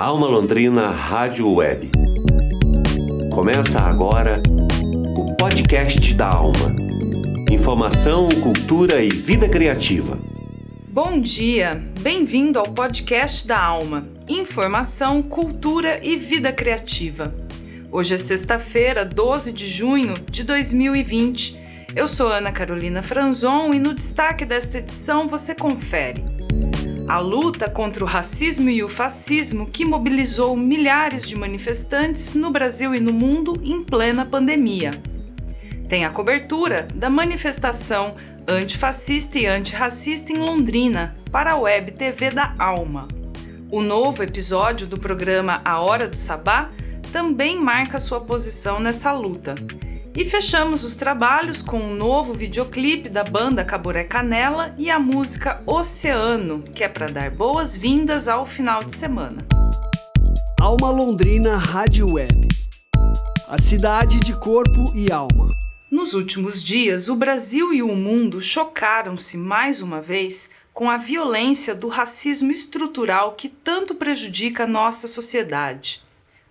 Alma Londrina Rádio Web. Começa agora o podcast da Alma. Informação, cultura e vida criativa. Bom dia, bem-vindo ao podcast da Alma. Informação, cultura e vida criativa. Hoje é sexta-feira, 12 de junho de 2020. Eu sou Ana Carolina Franzon e no destaque desta edição você confere a luta contra o racismo e o fascismo que mobilizou milhares de manifestantes no Brasil e no mundo em plena pandemia. Tem a cobertura da manifestação antifascista e antirracista em Londrina para a Web TV da Alma. O novo episódio do programa A Hora do Sabá também marca sua posição nessa luta e fechamos os trabalhos com um novo videoclipe da banda Caburé Canela e a música Oceano, que é para dar boas-vindas ao final de semana. Alma Londrina Rádio Web. A cidade de corpo e alma. Nos últimos dias, o Brasil e o mundo chocaram-se mais uma vez com a violência do racismo estrutural que tanto prejudica nossa sociedade.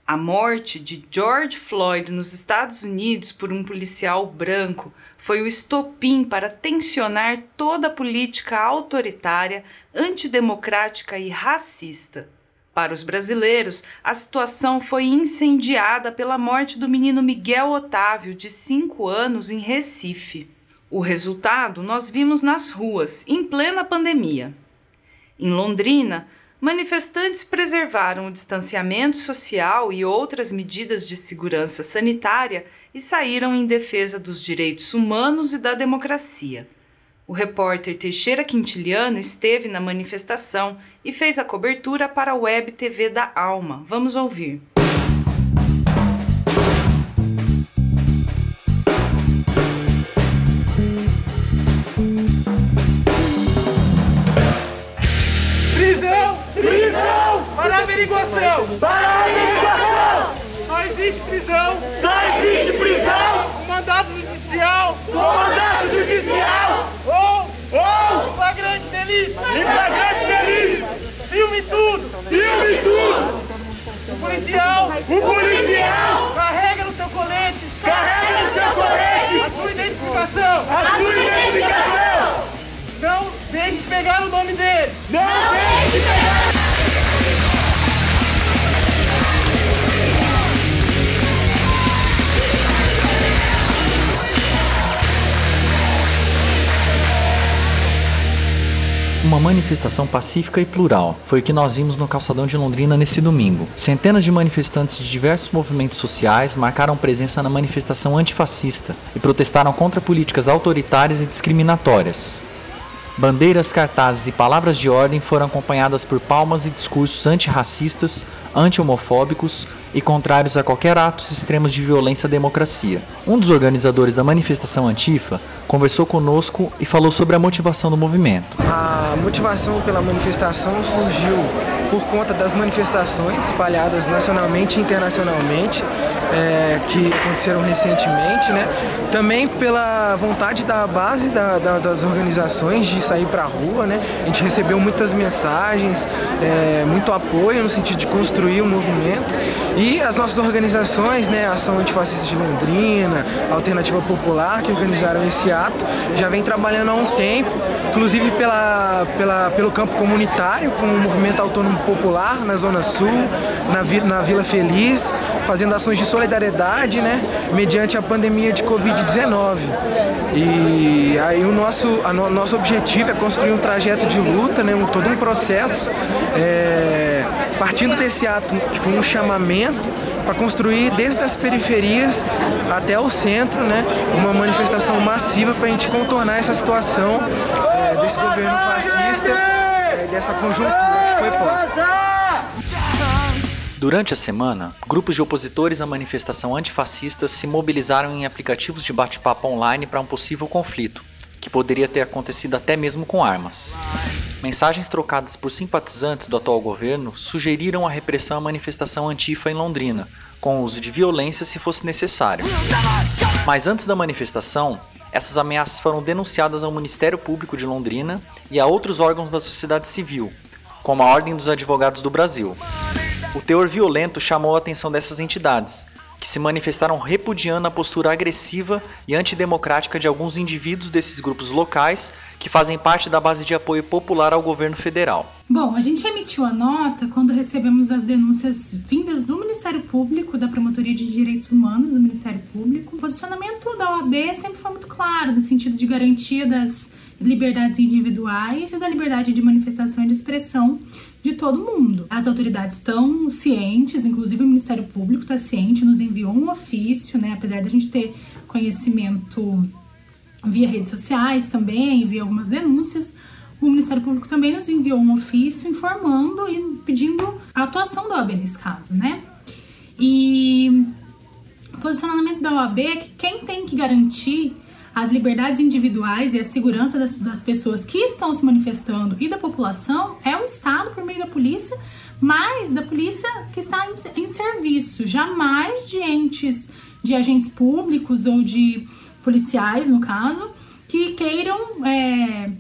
A morte de George Floyd nos Estados Unidos por um policial branco foi o estopim para tensionar toda a política autoritária, antidemocrática e racista. Para os brasileiros, a situação foi incendiada pela morte do menino Miguel Otávio, de 5 anos, em Recife. O resultado nós vimos nas ruas, em plena pandemia. Em Londrina, manifestantes preservaram o distanciamento social e outras medidas de segurança sanitária e saíram em defesa dos direitos humanos e da democracia. O repórter Teixeira Quintiliano esteve na manifestação e fez a cobertura para a Web TV da Alma. Vamos ouvir. Averiguação! Para a averiguação! Só existe prisão! Só existe prisão! Um mandato judicial! Um mandato judicial! Ou, ou, flagrante delito! Flagrante delito! Filme tudo! Filme tudo! O policial! O policial! Carrega no seu colete! Carrega no seu colete! A sua identificação! A sua identificação! Não deixe de pegar o nome dele! Não deixe de pegar! Uma manifestação pacífica e plural foi o que nós vimos no calçadão de Londrina nesse domingo. Centenas de manifestantes de diversos movimentos sociais marcaram presença na manifestação antifascista e protestaram contra políticas autoritárias e discriminatórias. Bandeiras, cartazes e palavras de ordem foram acompanhadas por palmas e discursos antirracistas, anti-homofóbicos e contrários a qualquer atos extremos de violência à democracia. Um dos organizadores da manifestação Antifa conversou conosco e falou sobre a motivação do movimento. A motivação pela manifestação surgiu por conta das manifestações espalhadas nacionalmente e internacionalmente é, que aconteceram recentemente, né? Também pela vontade da base da, da, das organizações de sair para a rua, né? A gente recebeu muitas mensagens, é, muito apoio no sentido de construir o um movimento e as nossas organizações, né? Ação Antifascista de Londrina, Alternativa Popular, que organizaram esse ato, já vem trabalhando há um tempo, inclusive pela, pela, pelo campo comunitário, com o movimento autônomo popular na Zona Sul, na, na Vila Feliz, fazendo ações de solidariedade, né, mediante a pandemia de Covid-19. E aí o nosso, a no, nosso objetivo é construir um trajeto de luta, né, um, todo um processo, é, partindo desse ato que foi um chamamento para construir desde as periferias até o centro, né, uma manifestação massiva para a gente contornar essa situação é, desse governo fascista, é, dessa conjuntura que foi posta. Durante a semana, grupos de opositores à manifestação antifascista se mobilizaram em aplicativos de bate-papo online para um possível conflito, que poderia ter acontecido até mesmo com armas. Mensagens trocadas por simpatizantes do atual governo sugeriram a repressão à manifestação antifa em Londrina, com uso de violência se fosse necessário. Mas antes da manifestação, essas ameaças foram denunciadas ao Ministério Público de Londrina e a outros órgãos da sociedade civil, como a Ordem dos Advogados do Brasil. O teor violento chamou a atenção dessas entidades, que se manifestaram repudiando a postura agressiva e antidemocrática de alguns indivíduos desses grupos locais que fazem parte da base de apoio popular ao governo federal. Bom, a gente emitiu a nota quando recebemos as denúncias vindas do Ministério Público, da Promotoria de Direitos Humanos do Ministério Público. O posicionamento da OAB sempre foi muito claro, no sentido de garantia das liberdades individuais e da liberdade de manifestação e de expressão de todo mundo. As autoridades estão cientes, inclusive o Ministério Público está ciente, nos enviou um ofício, né? Apesar da gente ter conhecimento via redes sociais também, via algumas denúncias, o Ministério Público também nos enviou um ofício informando e pedindo a atuação da OAB nesse caso, né? E o posicionamento da OAB é que quem tem que garantir as liberdades individuais e a segurança das, das, pessoas que estão se manifestando e da população é o Estado por meio da polícia, mas da polícia que está em, em serviço, jamais de entes, de agentes públicos ou de policiais, no caso, que queiram é,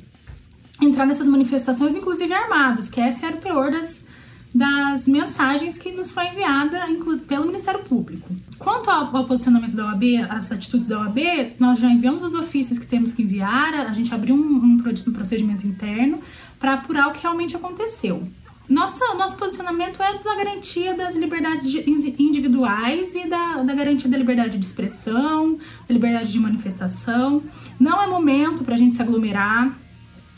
entrar nessas manifestações, inclusive armados, que esse era o teor das, das mensagens que nos foi enviada pelo Ministério Público. Quanto ao, posicionamento da OAB, as atitudes da OAB, nós já enviamos os ofícios que temos que enviar, a gente abriu um, um, um procedimento interno para apurar o que realmente aconteceu. Nossa, nosso posicionamento é da garantia das liberdades individuais e da, da garantia da liberdade de expressão, da liberdade de manifestação. Não é momento para a gente se aglomerar,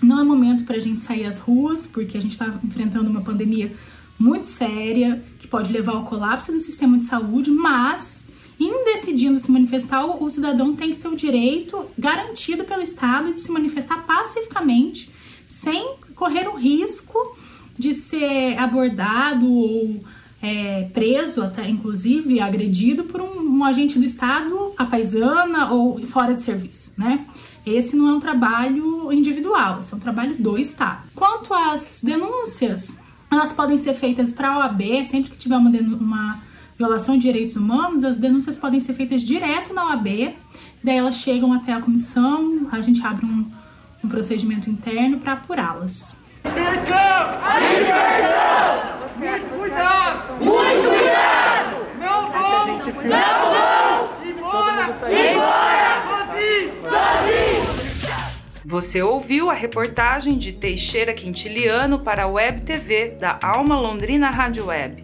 não é momento para a gente sair às ruas, porque a gente está enfrentando uma pandemia muito séria que pode levar ao colapso do sistema de saúde, mas em decidindo se manifestar, o cidadão tem que ter o direito garantido pelo Estado de se manifestar pacificamente, sem correr o risco de ser abordado ou é, preso, até inclusive agredido por um, um agente do Estado, a paisana ou fora de serviço, né? Esse não é um trabalho individual, esse é um trabalho do Estado. Quanto às denúncias, elas podem ser feitas para a OAB, sempre que tiver uma, uma violação de direitos humanos, as denúncias podem ser feitas direto na OAB, daí elas chegam até a comissão, a gente abre um, um procedimento interno para apurá-las. Dispersão! Dispersão! Muito cuidado! Muito cuidado! Não vão! Não vão! Embora! Embora! Sozinho! Sozinho! Você ouviu a reportagem de Teixeira Quintiliano para a Web TV da Alma Londrina Rádio Web.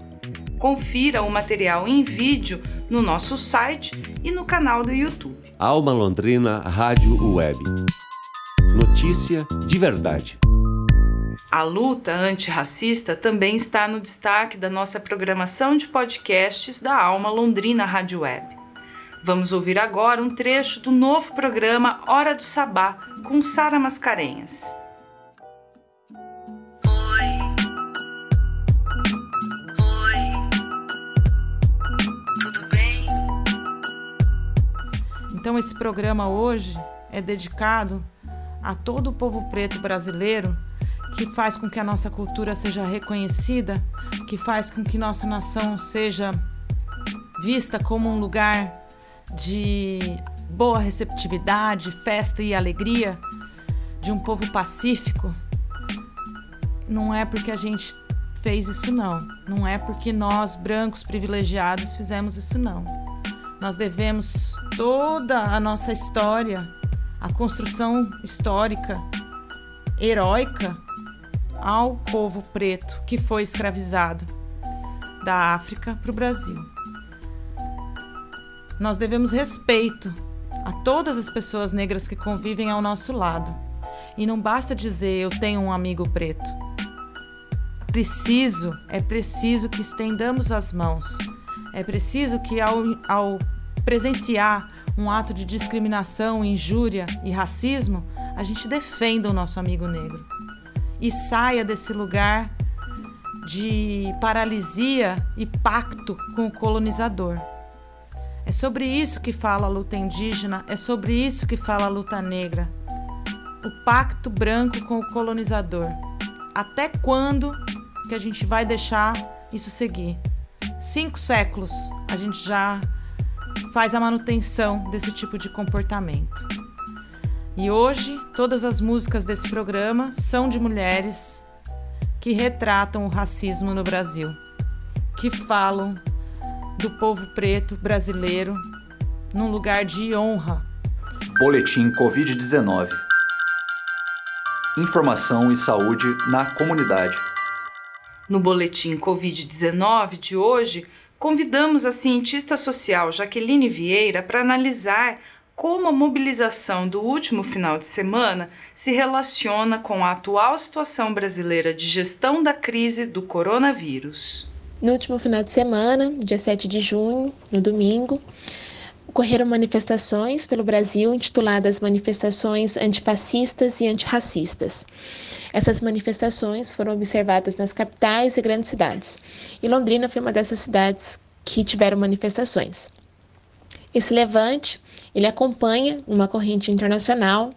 Confira o material em vídeo no nosso site e no canal do YouTube. Alma Londrina Rádio Web. Notícia de verdade. A luta antirracista também está no destaque da nossa programação de podcasts da Alma Londrina Rádio Web. Vamos ouvir agora um trecho do novo programa Hora do Sabá com Sara Mascarenhas. Oi. Oi. Tudo bem? Então esse programa hoje é dedicado a todo o povo preto brasileiro que faz com que a nossa cultura seja reconhecida, que faz com que nossa nação seja vista como um lugar de boa receptividade, festa e alegria, de um povo pacífico. Não é porque a gente fez isso, não. Não é porque nós, brancos privilegiados, fizemos isso, não. Nós devemos toda a nossa história, a construção histórica, heróica, ao povo preto que foi escravizado da África para o Brasil. Nós devemos respeito a todas as pessoas negras que convivem ao nosso lado. E não basta dizer eu tenho um amigo preto. Preciso, é preciso que estendamos as mãos. É preciso que ao, ao presenciar um ato de discriminação, injúria e racismo, a gente defenda o nosso amigo negro e saia desse lugar de paralisia e pacto com o colonizador. É sobre isso que fala a luta indígena, é sobre isso que fala a luta negra. O pacto branco com o colonizador. Até quando que a gente vai deixar isso seguir? Cinco séculos a gente já faz a manutenção desse tipo de comportamento. E hoje, todas as músicas desse programa são de mulheres que retratam o racismo no Brasil. que falam do povo preto brasileiro num lugar de honra. Boletim Covid-19. Informação e saúde na comunidade. No boletim Covid-19 de hoje, convidamos a cientista social Jaqueline Vieira para analisar como a mobilização do último final de semana se relaciona com a atual situação brasileira de gestão da crise do coronavírus. No último final de semana, dia 7 de junho, no domingo, ocorreram manifestações pelo Brasil intituladas Manifestações Antifascistas e Antirracistas. Essas manifestações foram observadas nas capitais e grandes cidades, e Londrina foi uma dessas cidades que tiveram manifestações. Esse levante, ele acompanha uma corrente internacional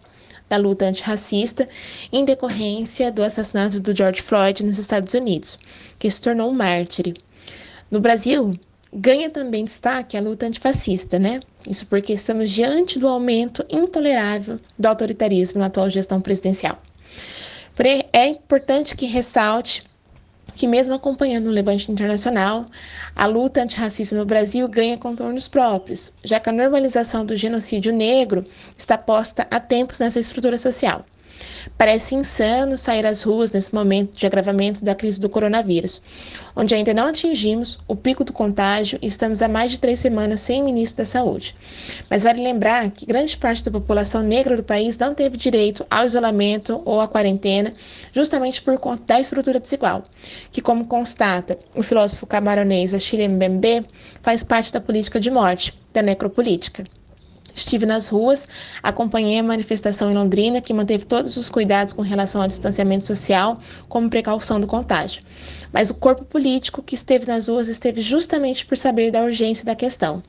da luta antirracista em decorrência do assassinato do George Floyd nos Estados Unidos, que se tornou um mártir. No Brasil, ganha também destaque a luta antifascista, né? Isso porque estamos diante do aumento intolerável do autoritarismo na atual gestão presidencial. É importante que ressalte que, mesmo acompanhando o levante internacional, a luta antirracista no Brasil ganha contornos próprios, já que a normalização do genocídio negro está posta há tempos nessa estrutura social. Parece insano sair às ruas nesse momento de agravamento da crise do coronavírus, onde ainda não atingimos o pico do contágio e estamos há mais de três semanas sem ministro da Saúde. Mas vale lembrar que grande parte da população negra do país não teve direito ao isolamento ou à quarentena, justamente por conta da estrutura desigual, que, como constata o filósofo camaronês Achille Mbembe, faz parte da política de morte, da necropolítica. Estive nas ruas, acompanhei a manifestação em Londrina, que manteve todos os cuidados com relação ao distanciamento social, como precaução do contágio. Mas o corpo político que esteve nas ruas esteve justamente por saber da urgência da questão.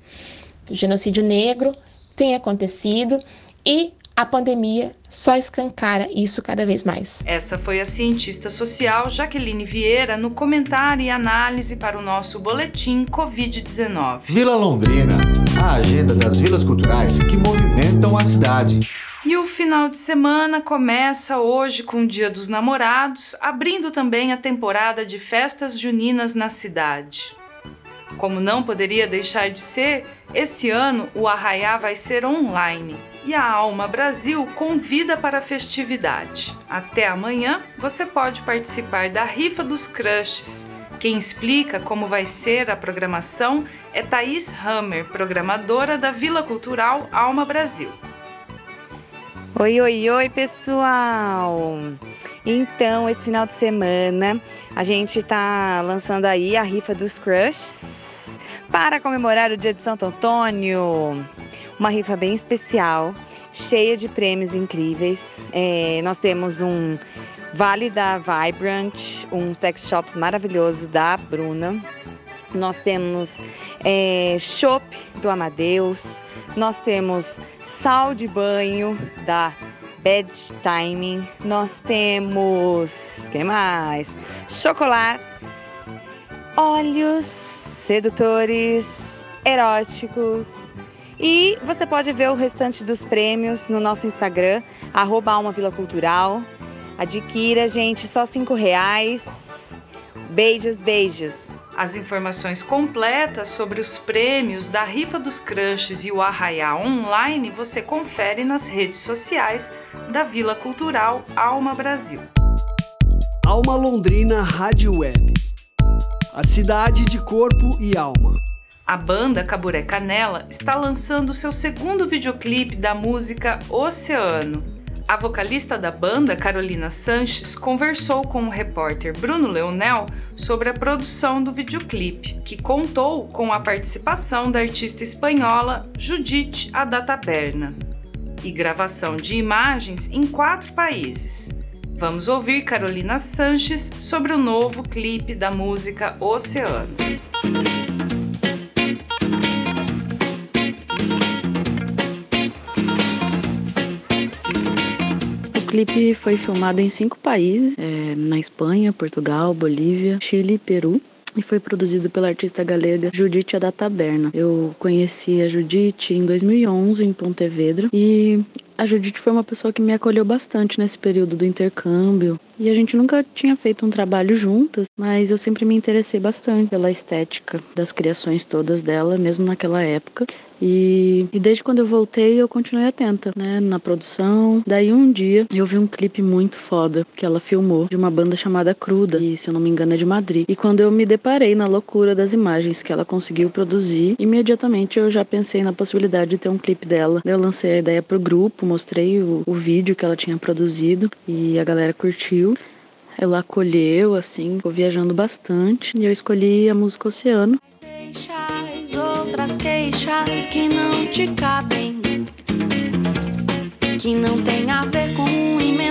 O genocídio negro tem acontecido e a pandemia só escancara isso cada vez mais. Essa foi a cientista social Jaqueline Vieira no comentário e análise para o nosso boletim Covid-19. Vila Londrina, a agenda das vilas culturais que movimentam a cidade. E o final de semana começa hoje com o Dia dos Namorados, abrindo também a temporada de festas juninas na cidade. Como não poderia deixar de ser, esse ano o Arraiá vai ser online e a Alma Brasil convida para a festividade. Até amanhã você pode participar da Rifa dos Crushes. Quem explica como vai ser a programação é Thaís Hammer, programadora da Vila Cultural Alma Brasil. Oi, oi, oi, pessoal! Então, esse final de semana a gente está lançando aí a rifa dos Crushes para comemorar o dia de Santo Antônio. Uma rifa bem especial, cheia de prêmios incríveis. É, nós temos um Vale da Vibrant, um sex shops maravilhoso da Bruna. Nós temos é, Shop do Amadeus. Nós temos sal de banho da Bedtime. Nós temos, que mais? Chocolates, óleos sedutores, eróticos. E você pode ver o restante dos prêmios no nosso Instagram, arroba Alma Vila Cultural. Adquira, gente, só cinco reais. Beijos, beijos. As informações completas sobre os prêmios da Rifa dos Crushes e o Arraiá Online você confere nas redes sociais da Vila Cultural Alma Brasil. Alma Londrina Rádio Web. A cidade de corpo e alma. A banda Caburé Canela está lançando seu segundo videoclipe da música Oceano. A vocalista da banda, Carolina Sanches, conversou com o repórter Bruno Leonel sobre a produção do videoclipe, que contou com a participação da artista espanhola Judite Adataberna e gravação de imagens em quatro países. Vamos ouvir Carolina Sanches sobre o novo clipe da música Oceano. Clipe foi filmado em cinco países: é, na Espanha, Portugal, Bolívia, Chile e Peru. E foi produzido pela artista galega Judite Adataberna. Eu conheci a Judite em 2011 em Pontevedra e a Judite foi uma pessoa que me acolheu bastante nesse período do intercâmbio. E a gente nunca tinha feito um trabalho juntas, mas eu sempre me interessei bastante pela estética das criações todas dela, mesmo naquela época. E, e, desde quando eu voltei, eu continuei atenta, né, na produção. Daí um dia eu vi um clipe muito foda que ela filmou de uma banda chamada Cruda, e se eu não me engano é de Madrid. E quando eu me deparei na loucura das imagens que ela conseguiu produzir, imediatamente eu já pensei na possibilidade de ter um clipe dela. Eu lancei a ideia pro grupo, mostrei o, o vídeo que ela tinha produzido e a galera curtiu. Ela acolheu, assim, ficou viajando bastante. E eu escolhi a música Oceano outras queixas que não te cabem, que não tem a ver com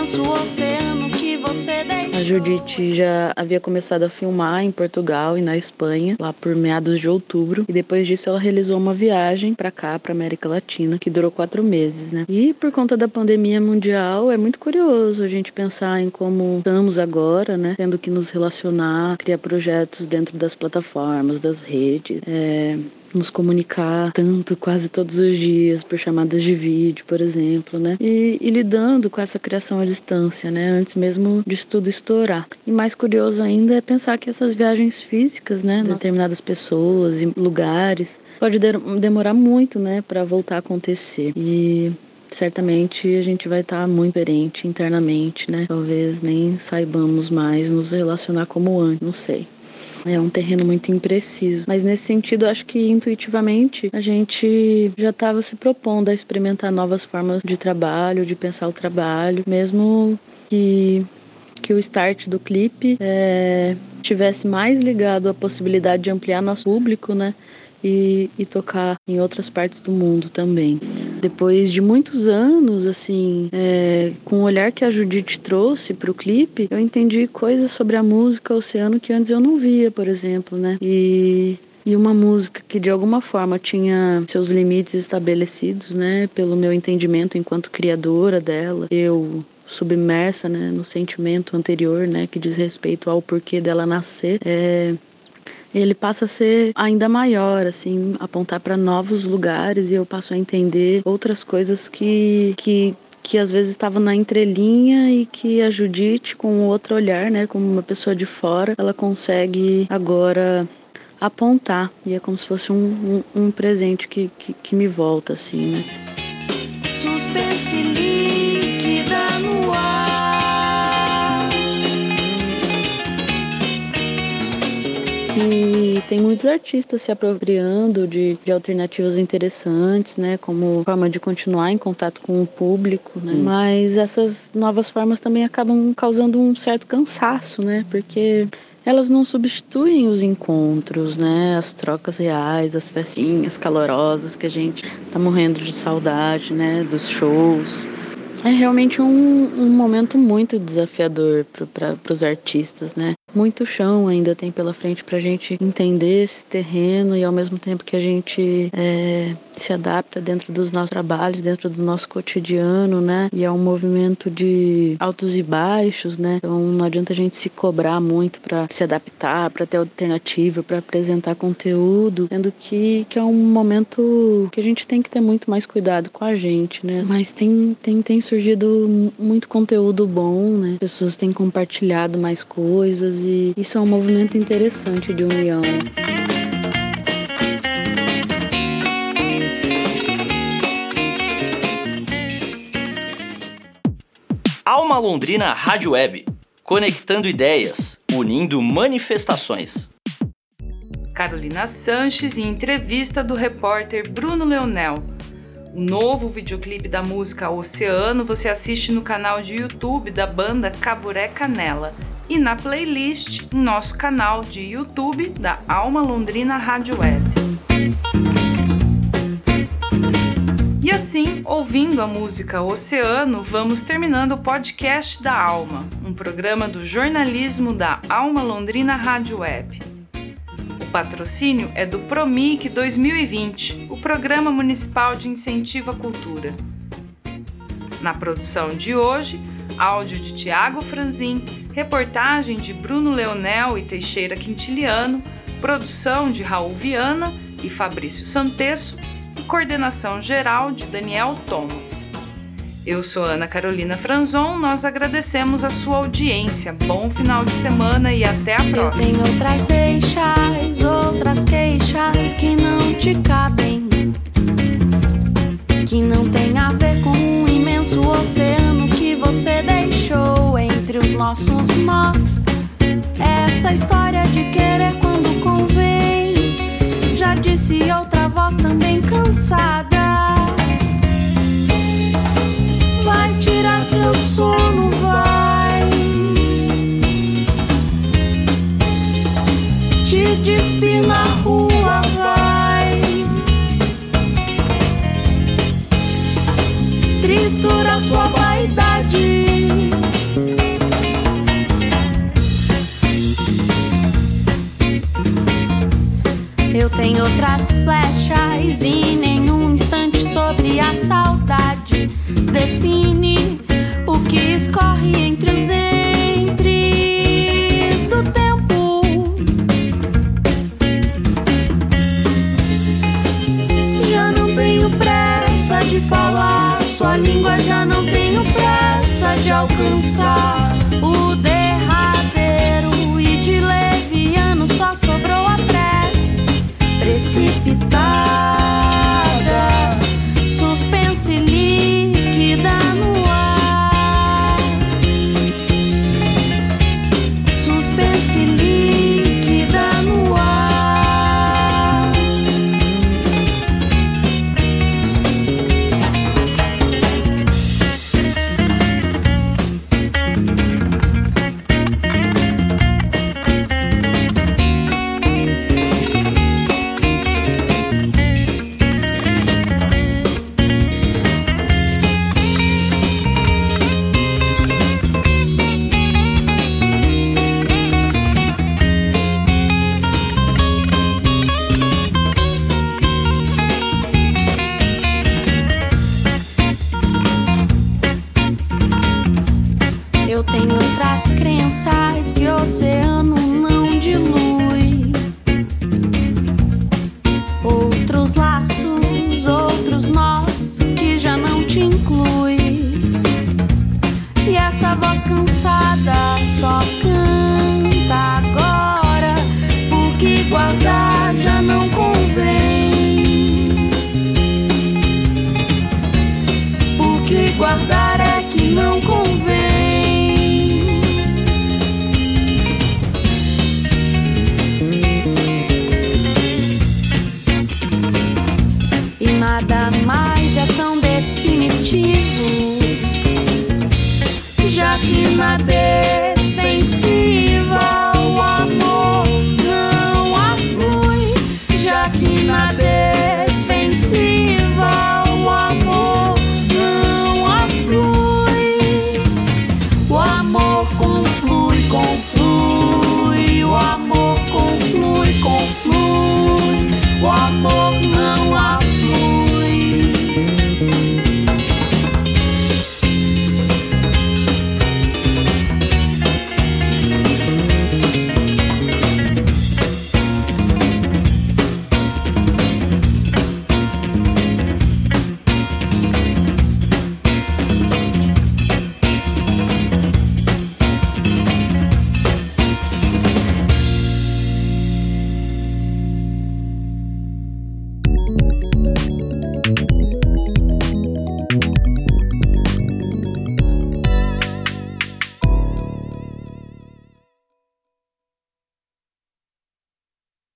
imenso oceano que você deixou. A Judite já havia começado a filmar em Portugal e na Espanha, lá por meados de outubro, e depois disso ela realizou uma viagem para cá, para América Latina, que durou quatro meses, né? E por conta da pandemia mundial, é muito curioso a gente pensar em como estamos agora, né? Tendo que nos relacionar, criar projetos dentro das plataformas, das redes. É, nos comunicar tanto quase todos os dias por chamadas de vídeo, por exemplo, né? E, e, lidando com essa criação à distância, né? Antes mesmo de tudo estourar. E mais curioso ainda é pensar que essas viagens físicas, né? Determinadas pessoas e lugares pode demorar muito, né? Para voltar a acontecer. E certamente a gente vai estar tá muito diferente internamente, né? Talvez nem saibamos mais nos relacionar como antes, não sei. É um terreno muito impreciso. Mas nesse sentido, acho que intuitivamente a gente já estava se propondo a experimentar novas formas de trabalho, de pensar o trabalho, mesmo que que o start do clipe é, tivesse mais ligado à possibilidade de ampliar nosso público, né? E, e tocar em outras partes do mundo também. Depois de muitos anos, assim, é, com o olhar que a Judite trouxe para o clipe, eu entendi coisas sobre a música Oceano que antes eu não via, por exemplo, né? E e uma música que de alguma forma tinha seus limites estabelecidos, né, pelo meu entendimento enquanto criadora dela, eu submersa, né, no sentimento anterior, né, que diz respeito ao porquê dela nascer, é, ele passa a ser ainda maior, assim, apontar para novos lugares e eu passo a entender outras coisas que, que que às vezes estavam na entrelinha e que a Judite, com outro olhar, né, como uma pessoa de fora, ela consegue agora apontar. E é como se fosse um, um, um presente que, que, que, me volta, assim, né? Suspense E tem muitos artistas se apropriando de, de alternativas interessantes, né? Como forma de continuar em contato com o público, né? Hum. Mas essas novas formas também acabam causando um certo cansaço, né? Porque elas não substituem os encontros, né? As trocas reais, as festinhas calorosas que a gente tá morrendo de saudade, né? Dos shows. É realmente um, um momento muito desafiador para os artistas, né? Muito chão ainda tem pela frente para a gente entender esse terreno e ao mesmo tempo que a gente é, se adapta dentro dos nossos trabalhos, dentro do nosso cotidiano, né? E é um movimento de altos e baixos, né? Então não adianta a gente se cobrar muito para se adaptar, para ter alternativa, para apresentar conteúdo, sendo que, que é um momento que a gente tem que ter muito mais cuidado com a gente, né? Mas tem, tem, tem surgido muito conteúdo bom, né? Pessoas têm compartilhado mais coisas e isso é um movimento interessante de união. Alma Londrina Rádio Web, conectando ideias, unindo manifestações. Carolina Sanches em entrevista do repórter Bruno Leonel. O novo videoclipe da música Oceano você assiste no canal de YouTube da banda Caburé Canela e na playlist em nosso canal de YouTube da Alma Londrina Rádio Web. E assim, ouvindo a música Oceano, vamos terminando o podcast da Alma, um programa do jornalismo da Alma Londrina Rádio Web. O patrocínio é do Promic 2020, o Programa Municipal de Incentivo à Cultura. Na produção de hoje, áudio de Tiago Franzin, reportagem de Bruno Leonel e Teixeira Quintiliano, produção de Raul Viana e Fabrício Santesso e coordenação geral de Daniel Thomas. Eu sou Ana Carolina Franzon, nós agradecemos a sua audiência. Bom final de semana e até a próxima. Eu tenho outras deixas, outras queixas que não te cabem. Que não tem a ver com imenso oceano que você deixou entre os nossos nós. Essa história de querer quando convém. Já disse outra voz também cansada. Flechas e nenhum instante sobre a saudade define o que escorre entre os entres do tempo. Já não tenho pressa de falar, sua língua já não tenho pressa de alcançar o my day.